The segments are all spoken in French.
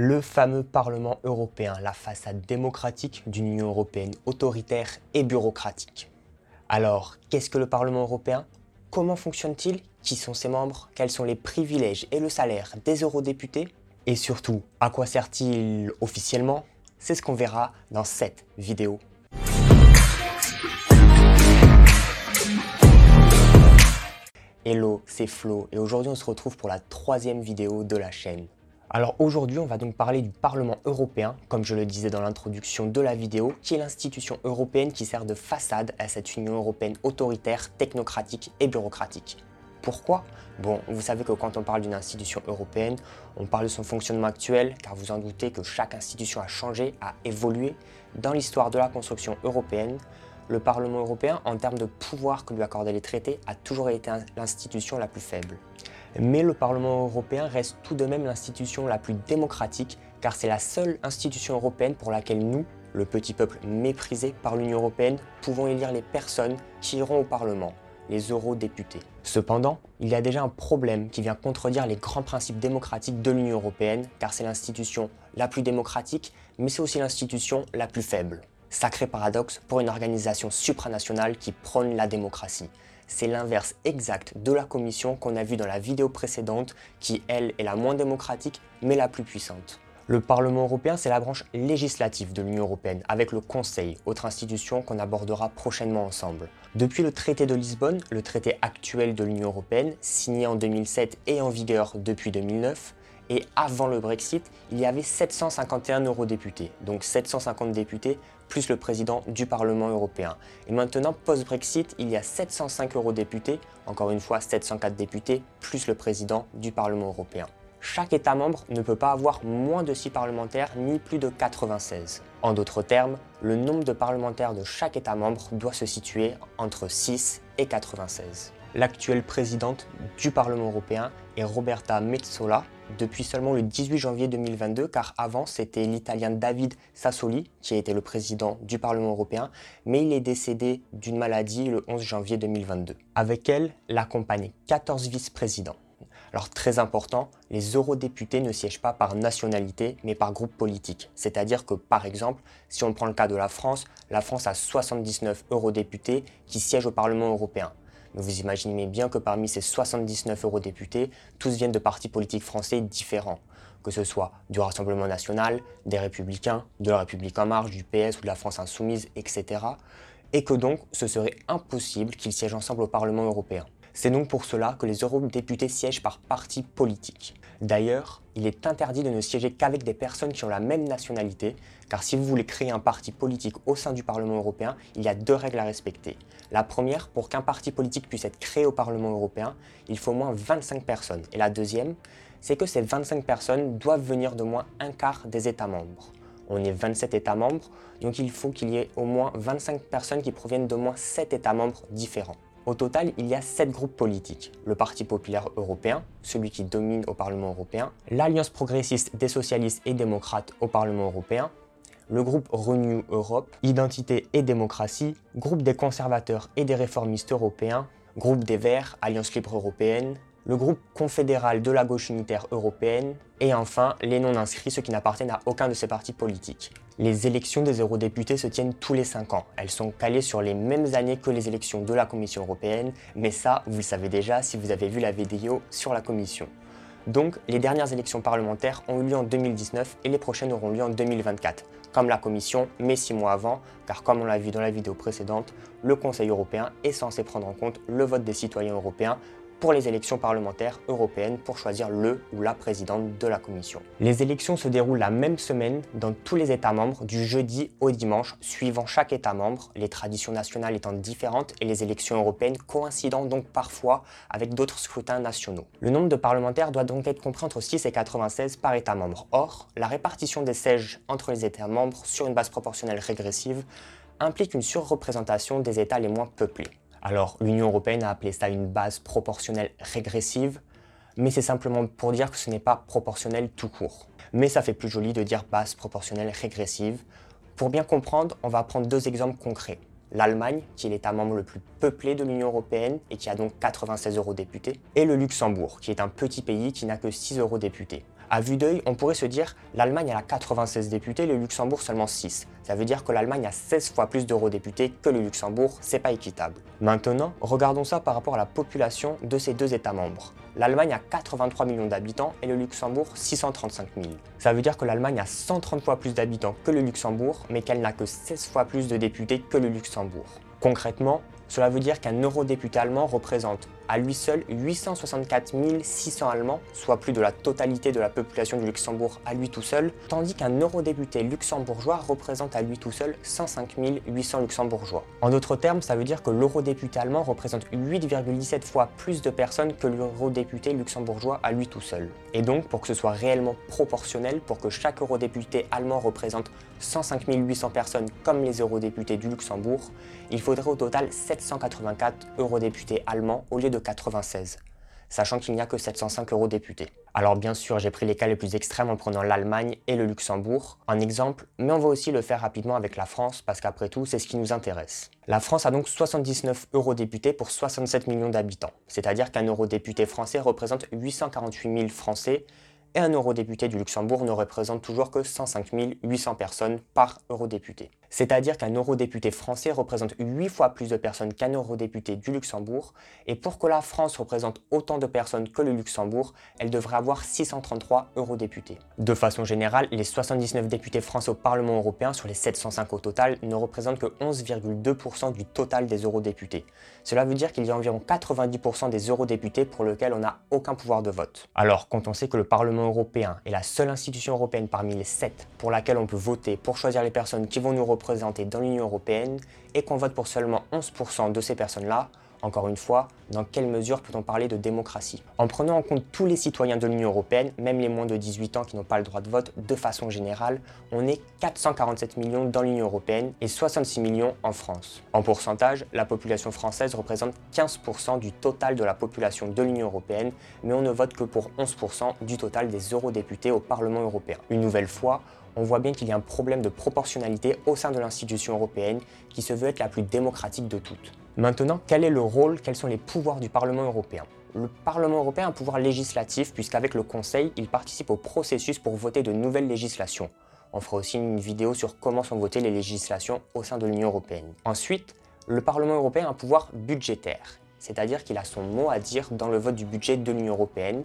Le fameux Parlement européen, la façade démocratique d'une Union européenne autoritaire et bureaucratique. Alors, qu'est-ce que le Parlement européen? Comment fonctionne-t-il? Qui sont ses membres? Quels sont les privilèges et le salaire des eurodéputés? Et surtout, à quoi sert-il officiellement? C'est ce qu'on verra dans cette vidéo. Hello, c'est Flo et aujourd'hui on se retrouve pour la troisième vidéo de la chaîne. Alors aujourd'hui, on va donc parler du Parlement européen, comme je le disais dans l'introduction de la vidéo, qui est l'institution européenne qui sert de façade à cette Union européenne autoritaire, technocratique et bureaucratique. Pourquoi? Bon, vous savez que quand on parle d'une institution européenne, on parle de son fonctionnement actuel, car vous en doutez que chaque institution a changé, a évolué. Dans l'histoire de la construction européenne, le Parlement européen, en termes de pouvoir que lui accordaient les traités, a toujours été l'institution la plus faible. Mais le Parlement européen reste tout de même l'institution la plus démocratique, car c'est la seule institution européenne pour laquelle nous, le petit peuple méprisé par l'Union européenne, pouvons élire les personnes qui iront au Parlement, les eurodéputés. Cependant, il y a déjà un problème qui vient contredire les grands principes démocratiques de l'Union européenne, car c'est l'institution la plus démocratique, mais c'est aussi l'institution la plus faible. Sacré paradoxe pour une organisation supranationale qui prône la démocratie c'est l'inverse exact de la Commission qu'on a vu dans la vidéo précédente, qui elle est la moins démocratique mais la plus puissante. Le Parlement européen, c'est la branche législative de l'Union européenne, avec le Conseil, autre institution qu'on abordera prochainement ensemble. Depuis le traité de Lisbonne, le traité actuel de l'Union européenne, signé en 2007 et en vigueur depuis 2009, et avant le Brexit, il y avait 751 eurodéputés, donc 750 députés plus le président du Parlement européen. Et maintenant, post-Brexit, il y a 705 eurodéputés, encore une fois 704 députés, plus le président du Parlement européen. Chaque État membre ne peut pas avoir moins de 6 parlementaires ni plus de 96. En d'autres termes, le nombre de parlementaires de chaque État membre doit se situer entre 6 et 96. L'actuelle présidente du Parlement européen est Roberta Metsola, depuis seulement le 18 janvier 2022, car avant c'était l'italien David Sassoli qui a été le président du Parlement européen, mais il est décédé d'une maladie le 11 janvier 2022. Avec elle, l'accompagnent 14 vice-présidents. Alors très important, les eurodéputés ne siègent pas par nationalité, mais par groupe politique. C'est-à-dire que par exemple, si on prend le cas de la France, la France a 79 eurodéputés qui siègent au Parlement européen. Vous imaginez bien que parmi ces 79 eurodéputés, tous viennent de partis politiques français différents, que ce soit du Rassemblement national, des Républicains, de la République en marche, du PS ou de la France insoumise, etc. Et que donc ce serait impossible qu'ils siègent ensemble au Parlement européen. C'est donc pour cela que les eurodéputés siègent par parti politique. D'ailleurs, il est interdit de ne siéger qu'avec des personnes qui ont la même nationalité, car si vous voulez créer un parti politique au sein du Parlement européen, il y a deux règles à respecter. La première, pour qu'un parti politique puisse être créé au Parlement européen, il faut au moins 25 personnes. Et la deuxième, c'est que ces 25 personnes doivent venir de moins un quart des États membres. On est 27 États membres, donc il faut qu'il y ait au moins 25 personnes qui proviennent de moins 7 États membres différents. Au total, il y a sept groupes politiques. Le Parti populaire européen, celui qui domine au Parlement européen, l'Alliance progressiste des socialistes et démocrates au Parlement européen, le groupe Renew Europe, Identité et démocratie, groupe des conservateurs et des réformistes européens, groupe des Verts, Alliance libre européenne, le groupe confédéral de la gauche unitaire européenne, et enfin les non-inscrits, ceux qui n'appartiennent à aucun de ces partis politiques. Les élections des eurodéputés se tiennent tous les 5 ans. Elles sont calées sur les mêmes années que les élections de la Commission européenne, mais ça, vous le savez déjà si vous avez vu la vidéo sur la Commission. Donc, les dernières élections parlementaires ont eu lieu en 2019 et les prochaines auront lieu en 2024, comme la Commission, mais 6 mois avant, car comme on l'a vu dans la vidéo précédente, le Conseil européen est censé prendre en compte le vote des citoyens européens pour les élections parlementaires européennes pour choisir le ou la présidente de la Commission. Les élections se déroulent la même semaine dans tous les États membres du jeudi au dimanche, suivant chaque État membre, les traditions nationales étant différentes et les élections européennes coïncidant donc parfois avec d'autres scrutins nationaux. Le nombre de parlementaires doit donc être compris entre 6 et 96 par État membre. Or, la répartition des sièges entre les États membres sur une base proportionnelle régressive implique une surreprésentation des États les moins peuplés. Alors l'Union européenne a appelé ça une base proportionnelle régressive, mais c'est simplement pour dire que ce n'est pas proportionnel tout court. Mais ça fait plus joli de dire base proportionnelle régressive. Pour bien comprendre, on va prendre deux exemples concrets. L'Allemagne, qui est l'État membre le plus peuplé de l'Union européenne et qui a donc 96 eurodéputés, et le Luxembourg, qui est un petit pays qui n'a que 6 eurodéputés. À vue d'œil, on pourrait se dire l'Allemagne a 96 députés, le Luxembourg seulement 6. Ça veut dire que l'Allemagne a 16 fois plus d'eurodéputés que le Luxembourg, c'est pas équitable. Maintenant, regardons ça par rapport à la population de ces deux États membres. L'Allemagne a 83 millions d'habitants et le Luxembourg 635 000. Ça veut dire que l'Allemagne a 130 fois plus d'habitants que le Luxembourg, mais qu'elle n'a que 16 fois plus de députés que le Luxembourg. Concrètement, cela veut dire qu'un eurodéputé allemand représente à lui seul 864 600 Allemands, soit plus de la totalité de la population du Luxembourg à lui tout seul, tandis qu'un eurodéputé luxembourgeois représente à lui tout seul 105 800 luxembourgeois. En d'autres termes, ça veut dire que l'eurodéputé allemand représente 8,17 fois plus de personnes que l'eurodéputé luxembourgeois à lui tout seul. Et donc, pour que ce soit réellement proportionnel, pour que chaque eurodéputé allemand représente 105 800 personnes comme les eurodéputés du Luxembourg, il faudrait au total 784 eurodéputés allemands au lieu de 96, sachant qu'il n'y a que 705 eurodéputés. Alors bien sûr, j'ai pris les cas les plus extrêmes en prenant l'Allemagne et le Luxembourg en exemple, mais on va aussi le faire rapidement avec la France parce qu'après tout, c'est ce qui nous intéresse. La France a donc 79 eurodéputés pour 67 millions d'habitants, c'est-à-dire qu'un eurodéputé français représente 848 000 Français et un eurodéputé du Luxembourg ne représente toujours que 105 800 personnes par eurodéputé. C'est-à-dire qu'un eurodéputé français représente 8 fois plus de personnes qu'un eurodéputé du Luxembourg, et pour que la France représente autant de personnes que le Luxembourg, elle devrait avoir 633 eurodéputés. De façon générale, les 79 députés français au Parlement européen sur les 705 au total ne représentent que 11,2% du total des eurodéputés. Cela veut dire qu'il y a environ 90% des eurodéputés pour lesquels on n'a aucun pouvoir de vote. Alors, quand on sait que le Parlement européen est la seule institution européenne parmi les 7 pour laquelle on peut voter pour choisir les personnes qui vont nous représentés dans l'Union européenne et qu'on vote pour seulement 11% de ces personnes-là, encore une fois, dans quelle mesure peut-on parler de démocratie? En prenant en compte tous les citoyens de l'Union européenne, même les moins de 18 ans qui n'ont pas le droit de vote, de façon générale, on est 447 millions dans l'Union européenne et 66 millions en France. En pourcentage, la population française représente 15% du total de la population de l'Union européenne, mais on ne vote que pour 11% du total des eurodéputés au Parlement européen. Une nouvelle fois, on voit bien qu'il y a un problème de proportionnalité au sein de l'institution européenne qui se veut être la plus démocratique de toutes. Maintenant, quel est le rôle, quels sont les pouvoirs du Parlement européen? Le Parlement européen a un pouvoir législatif puisqu'avec le Conseil, il participe au processus pour voter de nouvelles législations. On fera aussi une vidéo sur comment sont votées les législations au sein de l'Union européenne. Ensuite, le Parlement européen a un pouvoir budgétaire, c'est-à-dire qu'il a son mot à dire dans le vote du budget de l'Union européenne,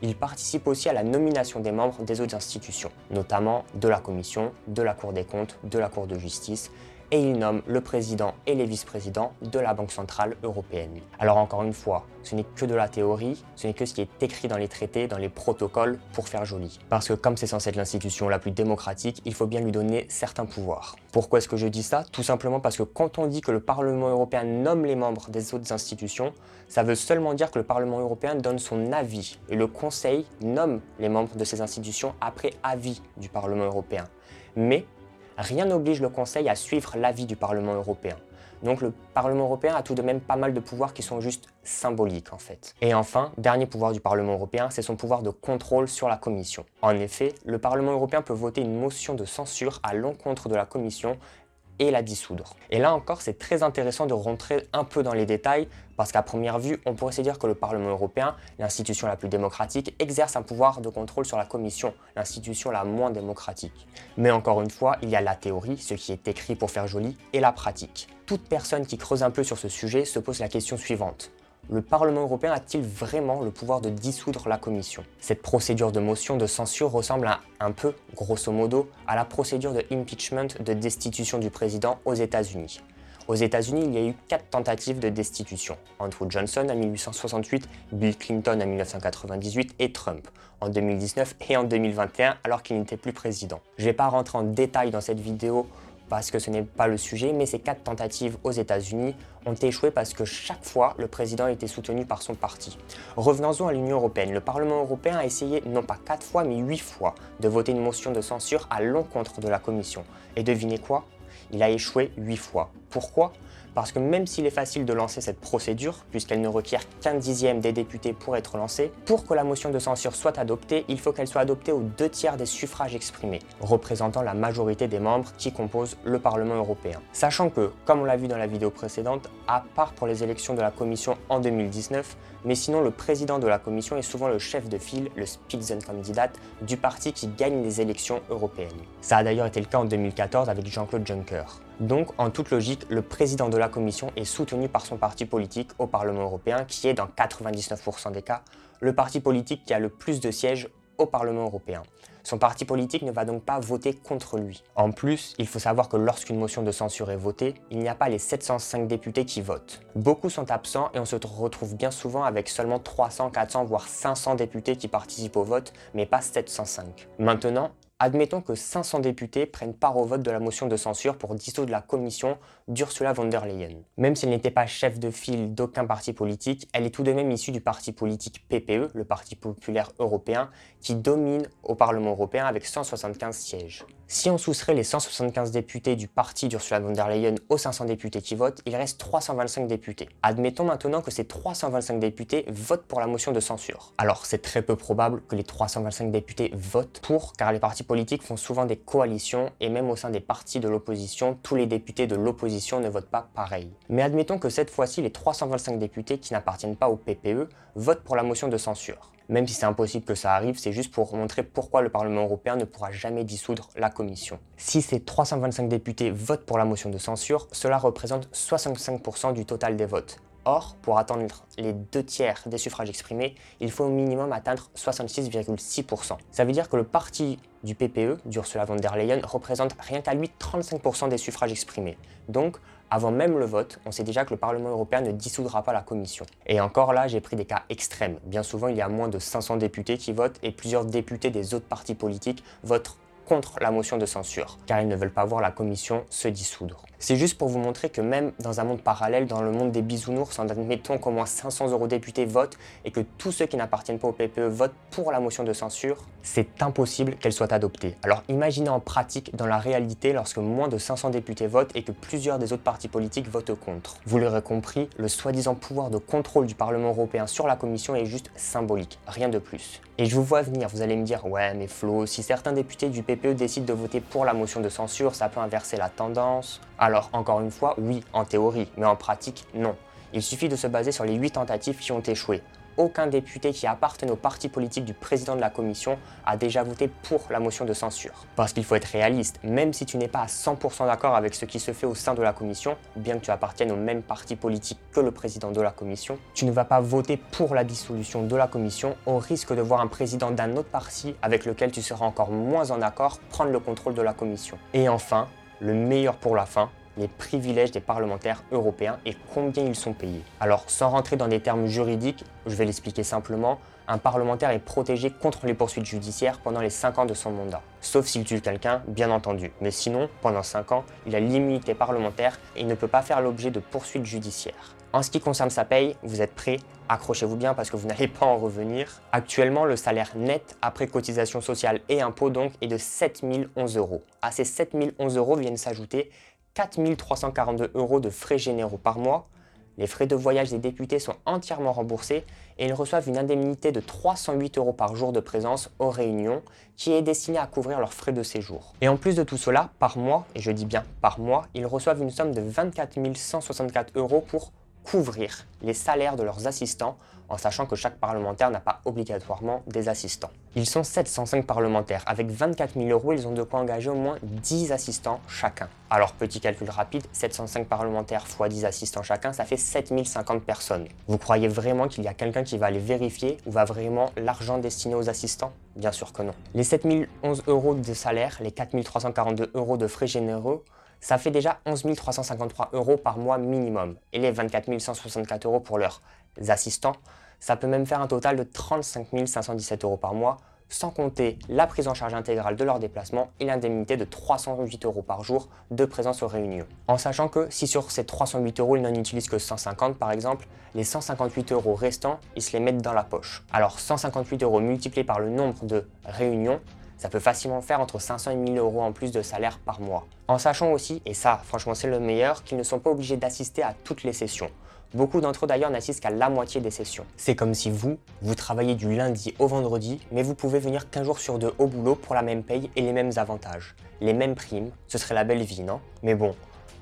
il participe aussi à la nomination des membres des autres institutions, notamment de la Commission, de la Cour des comptes, de la Cour de justice, et il nomme le président et les vice-présidents de la Banque Centrale Européenne. Alors encore une fois, ce n'est que de la théorie, ce n'est que ce qui est écrit dans les traités, dans les protocoles pour faire joli. Parce que comme c'est censé être l'institution la plus démocratique, il faut bien lui donner certains pouvoirs. Pourquoi est-ce que je dis ça? Tout simplement parce que quand on dit que le Parlement européen nomme les membres des autres institutions, ça veut seulement dire que le Parlement européen donne son avis et le Conseil nomme les membres de ces institutions après avis du Parlement européen. Mais rien n'oblige le Conseil à suivre l'avis du Parlement européen. Donc le Parlement européen a tout de même pas mal de pouvoirs qui sont juste symboliques en fait. Et enfin, dernier pouvoir du Parlement européen, c'est son pouvoir de contrôle sur la Commission. En effet, le Parlement européen peut voter une motion de censure à l'encontre de la Commission et la dissoudre. Et là encore, c'est très intéressant de rentrer un peu dans les détails parce qu'à première vue, on pourrait se dire que le Parlement européen, l'institution la plus démocratique, exerce un pouvoir de contrôle sur la Commission, l'institution la moins démocratique. Mais encore une fois, il y a la théorie, ce qui est écrit pour faire joli, et la pratique. Toute personne qui creuse un peu sur ce sujet se pose la question suivante le Parlement européen a-t-il vraiment le pouvoir de dissoudre la Commission? Cette procédure de motion de censure ressemble un peu, grosso modo, à la procédure de impeachment de destitution du président aux États-Unis. Aux États-Unis, il y a eu quatre tentatives de destitution. Andrew Johnson en 1868, Bill Clinton en 1998 et Trump en 2019 et en 2021 alors qu'il n'était plus président. Je ne vais pas rentrer en détail dans cette vidéo parce que ce n'est pas le sujet, mais ces quatre tentatives aux États-Unis ont échoué parce que chaque fois, le président était soutenu par son parti. Revenons-en à l'Union européenne. Le Parlement européen a essayé non pas quatre fois, mais huit fois de voter une motion de censure à l'encontre de la Commission. Et devinez quoi? Il a échoué huit fois. Pourquoi? Parce que même s'il est facile de lancer cette procédure, puisqu'elle ne requiert qu'un dixième des députés pour être lancée, pour que la motion de censure soit adoptée, il faut qu'elle soit adoptée aux deux tiers des suffrages exprimés, représentant la majorité des membres qui composent le Parlement européen. Sachant que, comme on l'a vu dans la vidéo précédente, à part pour les élections de la Commission en 2019, mais sinon le président de la Commission est souvent le chef de file, le Spitzenkandidat, du parti qui gagne les élections européennes. Ça a d'ailleurs été le cas en 2014 avec Jean-Claude Juncker. Donc, en toute logique, le président de la Commission est soutenu par son parti politique au Parlement européen, qui est dans 99% des cas le parti politique qui a le plus de sièges au Parlement européen. Son parti politique ne va donc pas voter contre lui. En plus, il faut savoir que lorsqu'une motion de censure est votée, il n'y a pas les 705 députés qui votent. Beaucoup sont absents et on se retrouve bien souvent avec seulement 300, 400, voire 500 députés qui participent au vote, mais pas 705. Maintenant, Admettons que 500 députés prennent part au vote de la motion de censure pour dissoudre la commission d'Ursula von der Leyen. Même si elle n'était pas chef de file d'aucun parti politique, elle est tout de même issue du parti politique PPE, le Parti populaire européen, qui domine au Parlement européen avec 175 sièges. Si on soustrait les 175 députés du parti d'Ursula von der Leyen aux 500 députés qui votent, il reste 325 députés. Admettons maintenant que ces 325 députés votent pour la motion de censure. Alors c'est très peu probable que les 325 députés votent pour, car les partis politiques font souvent des coalitions et même au sein des partis de l'opposition, tous les députés de l'opposition ne votent pas pareil. Mais admettons que cette fois-ci, les 325 députés qui n'appartiennent pas au PPE votent pour la motion de censure. Même si c'est impossible que ça arrive, c'est juste pour montrer pourquoi le Parlement européen ne pourra jamais dissoudre la Commission. Si ces 325 députés votent pour la motion de censure, cela représente 65% du total des votes. Or, pour atteindre les deux tiers des suffrages exprimés, il faut au minimum atteindre 66,6%. Ça veut dire que le parti du PPE, d'Ursula von der Leyen, représente rien qu'à lui 35% des suffrages exprimés. Donc, avant même le vote, on sait déjà que le Parlement européen ne dissoudra pas la Commission. Et encore là, j'ai pris des cas extrêmes. Bien souvent, il y a moins de 500 députés qui votent et plusieurs députés des autres partis politiques votent contre la motion de censure, car ils ne veulent pas voir la commission se dissoudre. C'est juste pour vous montrer que même dans un monde parallèle, dans le monde des bisounours, en admettant qu'au moins 500 eurodéputés votent et que tous ceux qui n'appartiennent pas au PPE votent pour la motion de censure, c'est impossible qu'elle soit adoptée. Alors imaginez en pratique, dans la réalité, lorsque moins de 500 députés votent et que plusieurs des autres partis politiques votent contre. Vous l'aurez compris, le soi-disant pouvoir de contrôle du Parlement européen sur la commission est juste symbolique, rien de plus. Et je vous vois venir, vous allez me dire, ouais mais Flo, si certains députés du PPE décident de voter pour la motion de censure, ça peut inverser la tendance. Alors, encore une fois, oui, en théorie, mais en pratique, non. Il suffit de se baser sur les 8 tentatives qui ont échoué aucun député qui appartenait au parti politique du président de la commission a déjà voté pour la motion de censure. Parce qu'il faut être réaliste, même si tu n'es pas à 100% d'accord avec ce qui se fait au sein de la commission, bien que tu appartiennes au même parti politique que le président de la commission, tu ne vas pas voter pour la dissolution de la commission au risque de voir un président d'un autre parti avec lequel tu seras encore moins en accord prendre le contrôle de la commission. Et enfin, le meilleur pour la fin, les privilèges des parlementaires européens et combien ils sont payés. Alors, sans rentrer dans des termes juridiques, je vais l'expliquer simplement, un parlementaire est protégé contre les poursuites judiciaires pendant les 5 ans de son mandat. Sauf s'il tue quelqu'un, bien entendu. Mais sinon, pendant 5 ans, il a l'immunité parlementaire et il ne peut pas faire l'objet de poursuites judiciaires. En ce qui concerne sa paye, vous êtes prêts? Accrochez-vous bien parce que vous n'allez pas en revenir. Actuellement, le salaire net après cotisation sociale et impôts donc est de 7011 euros. À ces 7011 euros viennent s'ajouter 4342 euros de frais généraux par mois. Les frais de voyage des députés sont entièrement remboursés et ils reçoivent une indemnité de 308 euros par jour de présence aux réunions qui est destinée à couvrir leurs frais de séjour. Et en plus de tout cela, par mois, et je dis bien par mois, ils reçoivent une somme de 24 164 euros pour couvrir les salaires de leurs assistants en sachant que chaque parlementaire n'a pas obligatoirement des assistants. Ils sont 705 parlementaires. Avec 24 000 euros, ils ont de quoi engager au moins 10 assistants chacun. Alors, petit calcul rapide, 705 parlementaires x 10 assistants chacun, ça fait 7050 personnes. Vous croyez vraiment qu'il y a quelqu'un qui va aller vérifier où va vraiment l'argent destiné aux assistants? Bien sûr que non. Les 7011 euros de salaire, les 4342 euros de frais généraux, ça fait déjà 11 353 euros par mois minimum. Et les 24 164 euros pour leurs assistants, ça peut même faire un total de 35 517 euros par mois, sans compter la prise en charge intégrale de leur déplacement et l'indemnité de 308 euros par jour de présence aux réunions. En sachant que si sur ces 308 euros, ils n'en utilisent que 150 par exemple, les 158 euros restants, ils se les mettent dans la poche. Alors 158 euros multipliés par le nombre de réunions, ça peut facilement faire entre 500 et 1000 euros en plus de salaire par mois. En sachant aussi, et ça franchement c'est le meilleur, qu'ils ne sont pas obligés d'assister à toutes les sessions. Beaucoup d'entre eux d'ailleurs n'assistent qu'à la moitié des sessions. C'est comme si vous, vous travaillez du lundi au vendredi, mais vous pouvez venir qu'un jour sur deux au boulot pour la même paye et les mêmes avantages. Les mêmes primes, ce serait la belle vie, non? Mais bon,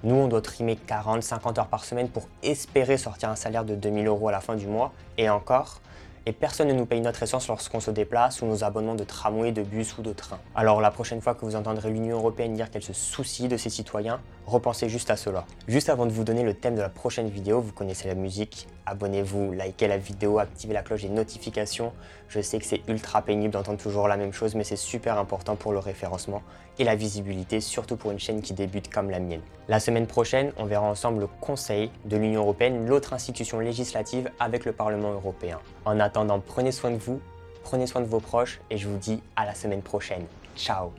nous on doit trimer 40-50 heures par semaine pour espérer sortir un salaire de 2000 euros à la fin du mois, et encore, et personne ne nous paye notre essence lorsqu'on se déplace ou nos abonnements de tramway, de bus ou de train. Alors la prochaine fois que vous entendrez l'Union Européenne dire qu'elle se soucie de ses citoyens, repensez juste à cela. Juste avant de vous donner le thème de la prochaine vidéo, vous connaissez la musique, abonnez-vous, likez la vidéo, activez la cloche des notifications. Je sais que c'est ultra pénible d'entendre toujours la même chose, mais c'est super important pour le référencement et la visibilité, surtout pour une chaîne qui débute comme la mienne. La semaine prochaine, on verra ensemble le Conseil de l'Union Européenne, l'autre institution législative avec le Parlement européen. En attendant, prenez soin de vous, prenez soin de vos proches et je vous dis à la semaine prochaine. Ciao